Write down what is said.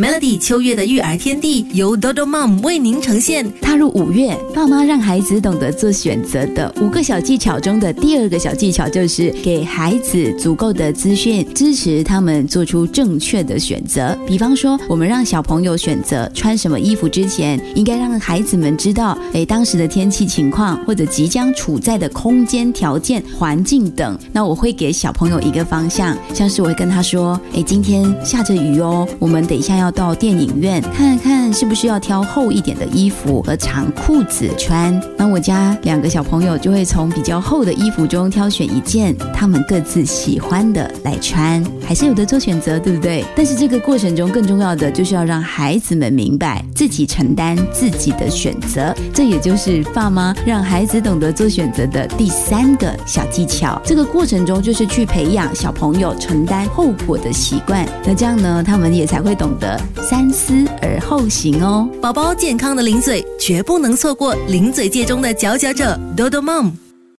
Melody 秋月的育儿天地由 Dodo Mom 为您呈现。踏入五月，爸妈让孩子懂得做选择的五个小技巧中的第二个小技巧，就是给孩子足够的资讯，支持他们做出正确的选择。比方说，我们让小朋友选择穿什么衣服之前，应该让孩子们知道，哎，当时的天气情况或者即将处在的空间条件、环境等。那我会给小朋友一个方向，像是我会跟他说，哎，今天下着雨哦，我们等一下要。到电影院看看是不是要挑厚一点的衣服和长裤子穿。那我家两个小朋友就会从比较厚的衣服中挑选一件他们各自喜欢的来穿，还是有的做选择，对不对？但是这个过程中更重要的就是要让孩子们明白自己承担自己的选择，这也就是爸妈让孩子懂得做选择的第三个小技巧。这个过程中就是去培养小朋友承担后果的习惯，那这样呢，他们也才会懂得。三思而后行哦，宝宝健康的零嘴绝不能错过零嘴界中的佼佼者，多多妈。